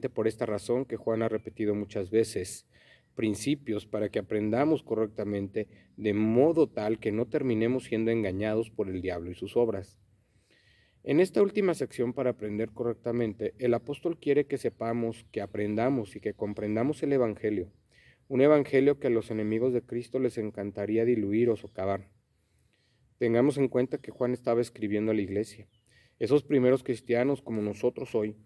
por esta razón que Juan ha repetido muchas veces principios para que aprendamos correctamente de modo tal que no terminemos siendo engañados por el diablo y sus obras. En esta última sección para aprender correctamente, el apóstol quiere que sepamos, que aprendamos y que comprendamos el Evangelio, un Evangelio que a los enemigos de Cristo les encantaría diluir o socavar. Tengamos en cuenta que Juan estaba escribiendo a la iglesia. Esos primeros cristianos, como nosotros hoy,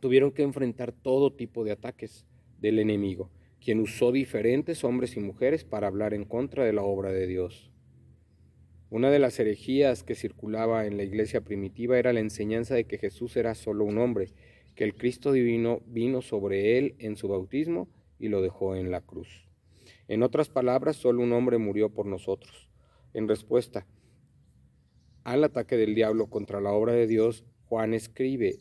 tuvieron que enfrentar todo tipo de ataques del enemigo, quien usó diferentes hombres y mujeres para hablar en contra de la obra de Dios. Una de las herejías que circulaba en la iglesia primitiva era la enseñanza de que Jesús era solo un hombre, que el Cristo divino vino sobre él en su bautismo y lo dejó en la cruz. En otras palabras, solo un hombre murió por nosotros. En respuesta al ataque del diablo contra la obra de Dios, Juan escribe,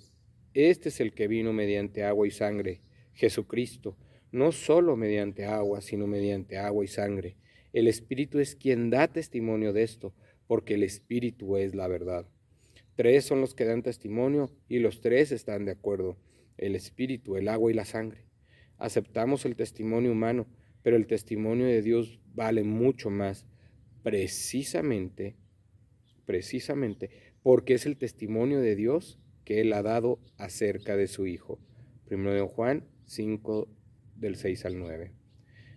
Este es el que vino mediante agua y sangre, Jesucristo, no solo mediante agua, sino mediante agua y sangre. El Espíritu es quien da testimonio de esto, porque el Espíritu es la verdad. Tres son los que dan testimonio y los tres están de acuerdo, el Espíritu, el agua y la sangre. Aceptamos el testimonio humano, pero el testimonio de Dios vale mucho más, precisamente, precisamente, porque es el testimonio de Dios que Él ha dado acerca de su Hijo. Primero de Juan 5, del 6 al 9.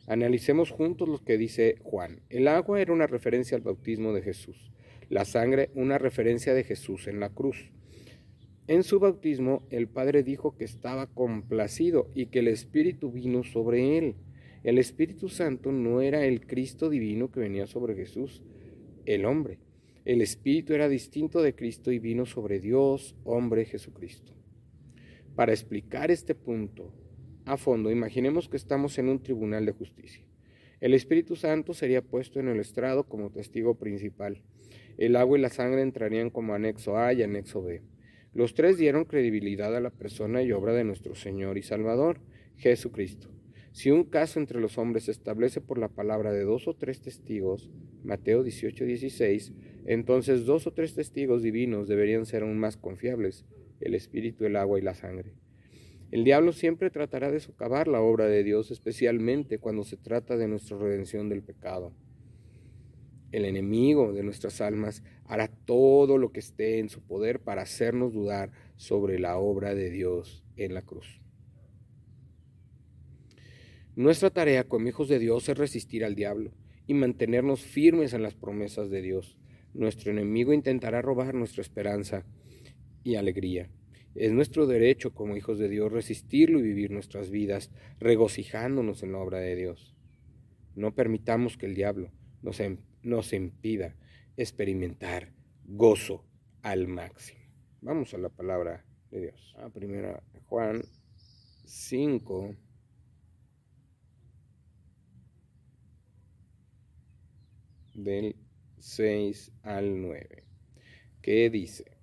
Analicemos juntos lo que dice Juan. El agua era una referencia al bautismo de Jesús, la sangre una referencia de Jesús en la cruz. En su bautismo el Padre dijo que estaba complacido y que el Espíritu vino sobre él. El Espíritu Santo no era el Cristo divino que venía sobre Jesús, el hombre. El Espíritu era distinto de Cristo y vino sobre Dios, hombre Jesucristo. Para explicar este punto, a fondo, imaginemos que estamos en un tribunal de justicia. El Espíritu Santo sería puesto en el estrado como testigo principal. El agua y la sangre entrarían como anexo A y anexo B. Los tres dieron credibilidad a la persona y obra de nuestro Señor y Salvador, Jesucristo. Si un caso entre los hombres se establece por la palabra de dos o tres testigos, Mateo 18, 16, entonces dos o tres testigos divinos deberían ser aún más confiables, el Espíritu, el agua y la sangre. El diablo siempre tratará de socavar la obra de Dios, especialmente cuando se trata de nuestra redención del pecado. El enemigo de nuestras almas hará todo lo que esté en su poder para hacernos dudar sobre la obra de Dios en la cruz. Nuestra tarea como hijos de Dios es resistir al diablo y mantenernos firmes en las promesas de Dios. Nuestro enemigo intentará robar nuestra esperanza y alegría. Es nuestro derecho como hijos de Dios resistirlo y vivir nuestras vidas regocijándonos en la obra de Dios. No permitamos que el diablo nos, em, nos impida experimentar gozo al máximo. Vamos a la palabra de Dios. A primera Juan 5. del 6 al 9. ¿Qué dice?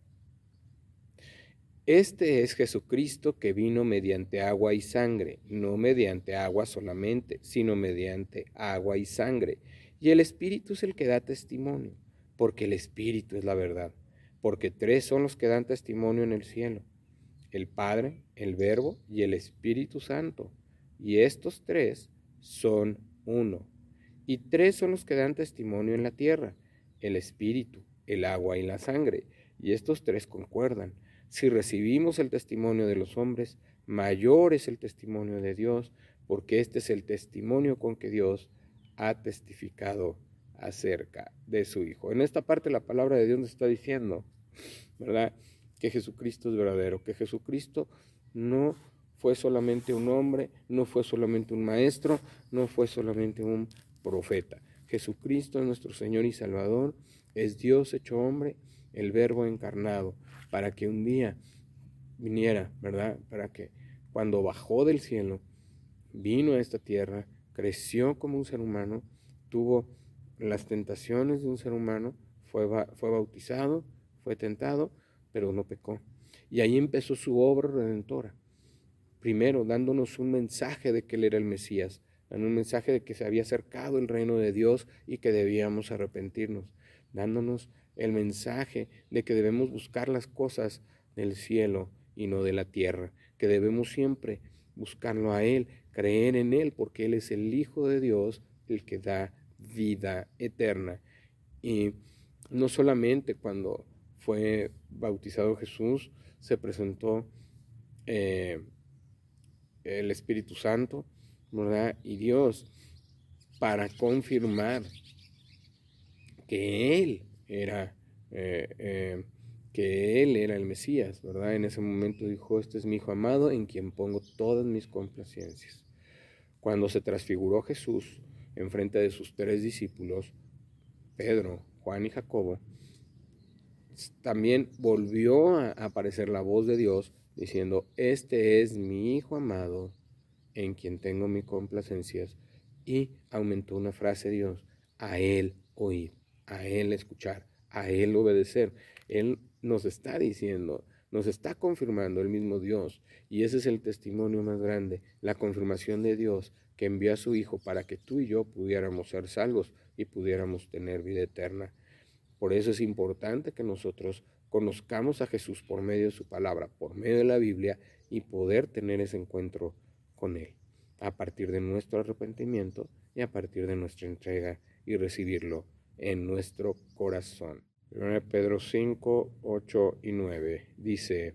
Este es Jesucristo que vino mediante agua y sangre, no mediante agua solamente, sino mediante agua y sangre. Y el Espíritu es el que da testimonio, porque el Espíritu es la verdad, porque tres son los que dan testimonio en el cielo, el Padre, el Verbo y el Espíritu Santo. Y estos tres son uno. Y tres son los que dan testimonio en la tierra, el Espíritu, el agua y la sangre. Y estos tres concuerdan si recibimos el testimonio de los hombres, mayor es el testimonio de Dios, porque este es el testimonio con que Dios ha testificado acerca de su Hijo. En esta parte la palabra de Dios nos está diciendo, ¿verdad? Que Jesucristo es verdadero, que Jesucristo no fue solamente un hombre, no fue solamente un maestro, no fue solamente un profeta. Jesucristo es nuestro Señor y Salvador, es Dios hecho hombre, el Verbo encarnado para que un día viniera, ¿verdad? Para que cuando bajó del cielo, vino a esta tierra, creció como un ser humano, tuvo las tentaciones de un ser humano, fue, fue bautizado, fue tentado, pero no pecó. Y ahí empezó su obra redentora. Primero, dándonos un mensaje de que Él era el Mesías, dando un mensaje de que se había acercado el reino de Dios y que debíamos arrepentirnos, dándonos el mensaje de que debemos buscar las cosas del cielo y no de la tierra, que debemos siempre buscarlo a Él, creer en Él, porque Él es el Hijo de Dios, el que da vida eterna. Y no solamente cuando fue bautizado Jesús, se presentó eh, el Espíritu Santo, ¿verdad? Y Dios para confirmar que Él era, eh, eh, que Él era el Mesías, ¿verdad? En ese momento dijo, este es mi Hijo amado en quien pongo todas mis complacencias. Cuando se transfiguró Jesús en frente de sus tres discípulos, Pedro, Juan y Jacobo, también volvió a aparecer la voz de Dios diciendo, este es mi Hijo amado en quien tengo mis complacencias. Y aumentó una frase Dios, a Él oír, a Él escuchar, a Él obedecer. Él nos está diciendo, nos está confirmando el mismo Dios. Y ese es el testimonio más grande, la confirmación de Dios que envió a su Hijo para que tú y yo pudiéramos ser salvos y pudiéramos tener vida eterna. Por eso es importante que nosotros conozcamos a Jesús por medio de su palabra, por medio de la Biblia y poder tener ese encuentro con Él a partir de nuestro arrepentimiento y a partir de nuestra entrega y recibirlo en nuestro corazón. 1 Pedro 5, 8 y 9 dice,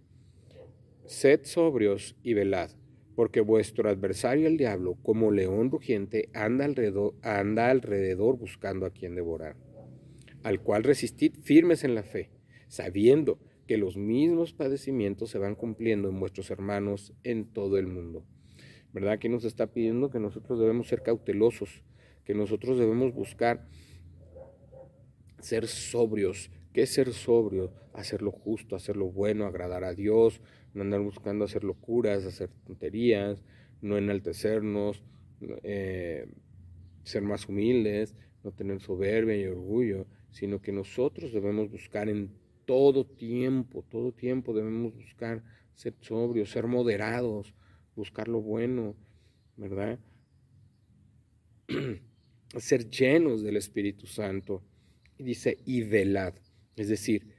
Sed sobrios y velad, porque vuestro adversario el diablo, como león rugiente, anda alrededor, anda alrededor buscando a quien devorar al cual resistid firmes en la fe, sabiendo que los mismos padecimientos se van cumpliendo en vuestros hermanos en todo el mundo. ¿Verdad? Aquí nos está pidiendo que nosotros debemos ser cautelosos, que nosotros debemos buscar ser sobrios. ¿Qué ser sobrio? Hacer lo justo, hacer lo bueno, agradar a Dios, no andar buscando hacer locuras, hacer tonterías, no enaltecernos, eh, ser más humildes, no tener soberbia y orgullo, sino que nosotros debemos buscar en todo tiempo, todo tiempo debemos buscar ser sobrios, ser moderados, buscar lo bueno, ¿verdad? ser llenos del Espíritu Santo. Y dice, y velad, es decir,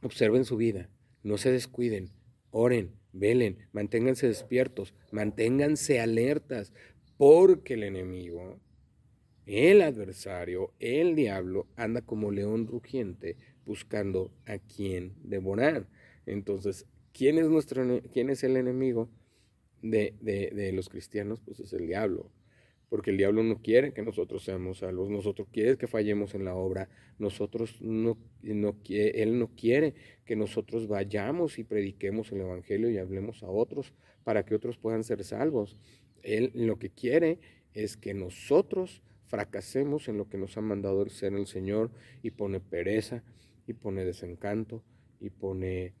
observen su vida, no se descuiden, oren, velen, manténganse despiertos, manténganse alertas, porque el enemigo el adversario, el diablo, anda como león rugiente buscando a quien devorar. Entonces, ¿quién es, nuestro, quién es el enemigo de, de, los cristianos? Pues es el diablo. Porque el diablo no quiere que nosotros seamos salvos, nosotros quiere que fallemos en la obra, nosotros no, no, él no quiere que nosotros vayamos y prediquemos el Evangelio y hablemos a otros para que otros puedan ser salvos. Él lo que quiere es que nosotros fracasemos en lo que nos ha mandado el ser el Señor y pone pereza y pone desencanto y pone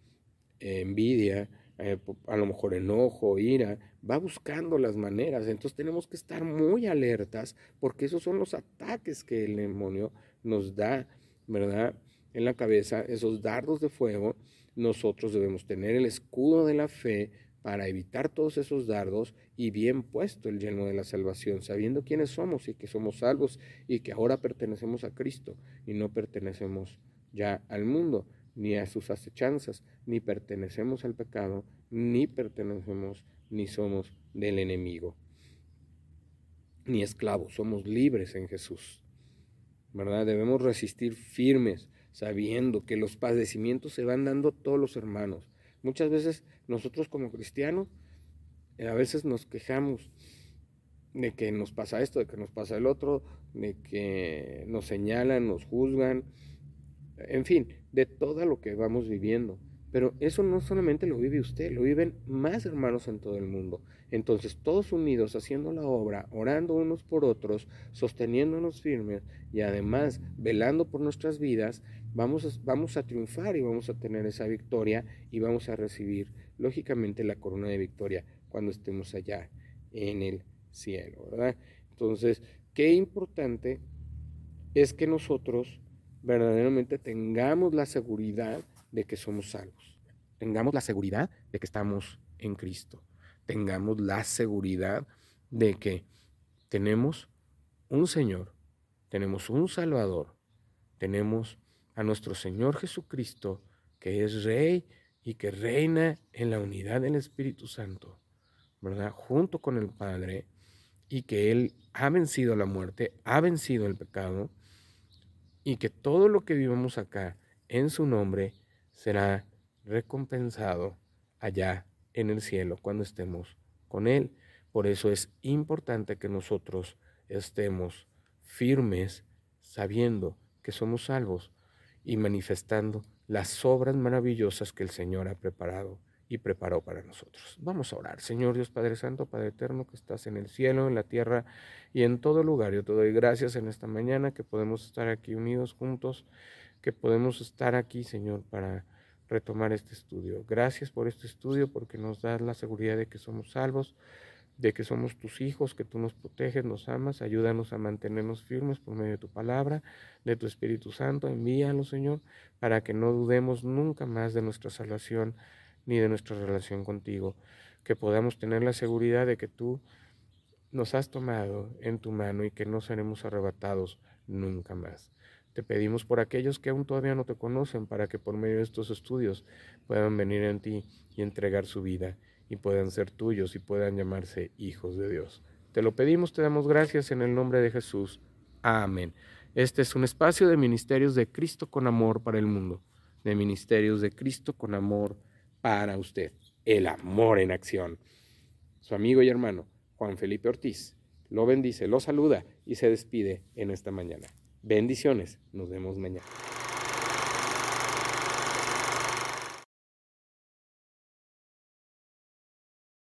envidia, eh, a lo mejor enojo, ira, va buscando las maneras. Entonces tenemos que estar muy alertas porque esos son los ataques que el demonio nos da, ¿verdad? En la cabeza, esos dardos de fuego, nosotros debemos tener el escudo de la fe para evitar todos esos dardos y bien puesto el yelmo de la salvación, sabiendo quiénes somos y que somos salvos y que ahora pertenecemos a Cristo y no pertenecemos ya al mundo, ni a sus acechanzas, ni pertenecemos al pecado, ni pertenecemos ni somos del enemigo, ni esclavos, somos libres en Jesús. ¿Verdad? Debemos resistir firmes, sabiendo que los padecimientos se van dando todos los hermanos Muchas veces nosotros como cristianos eh, a veces nos quejamos de que nos pasa esto, de que nos pasa el otro, de que nos señalan, nos juzgan, en fin, de todo lo que vamos viviendo. Pero eso no solamente lo vive usted, lo viven más hermanos en todo el mundo. Entonces, todos unidos haciendo la obra, orando unos por otros, sosteniéndonos firmes y además velando por nuestras vidas, vamos a, triunfar y vamos a tener esa victoria y vamos a recibir, lógicamente, la corona de victoria cuando estemos allá en el cielo, ¿verdad? Entonces, qué importante es que nosotros verdaderamente tengamos la seguridad de que somos salvos. Tengamos la seguridad de que estamos en Cristo. Tengamos la seguridad de que tenemos un Señor, tenemos un Salvador, tenemos a nuestro Señor Jesucristo, que es Rey y que reina en la unidad del Espíritu Santo, ¿verdad? Junto con el Padre, y que Él ha vencido la muerte, ha vencido el pecado, y que todo lo que vivamos acá en su nombre será recompensado allá en el cielo cuando estemos con Él. Por eso es importante que nosotros estemos firmes sabiendo que somos salvos y manifestando las obras maravillosas que el Señor ha preparado y preparó para nosotros. Vamos a orar. Señor Dios Padre Santo, Padre Eterno, que estás en el cielo, en la tierra y en todo lugar. Yo te doy gracias en esta mañana que podemos estar aquí unidos juntos, que podemos estar aquí, Señor, para retomar este estudio. Gracias por este estudio porque nos das la seguridad de que somos salvos de que somos tus hijos, que tú nos proteges, nos amas, ayúdanos a mantenernos firmes por medio de tu palabra, de tu Espíritu Santo, envíalo, Señor, para que no dudemos nunca más de nuestra salvación ni de nuestra relación contigo, que podamos tener la seguridad de que tú nos has tomado en tu mano y que no seremos arrebatados nunca más. Te pedimos por aquellos que aún todavía no te conocen, para que por medio de estos estudios puedan venir en ti y entregar su vida y puedan ser tuyos y puedan llamarse hijos de Dios. Te lo pedimos, te damos gracias en el nombre de Jesús. Amén. Este es un espacio de ministerios de Cristo con amor para el mundo, de ministerios de Cristo con amor para usted. El amor en acción. Su amigo y hermano, Juan Felipe Ortiz, lo bendice, lo saluda y se despide en esta mañana. Bendiciones, nos vemos mañana.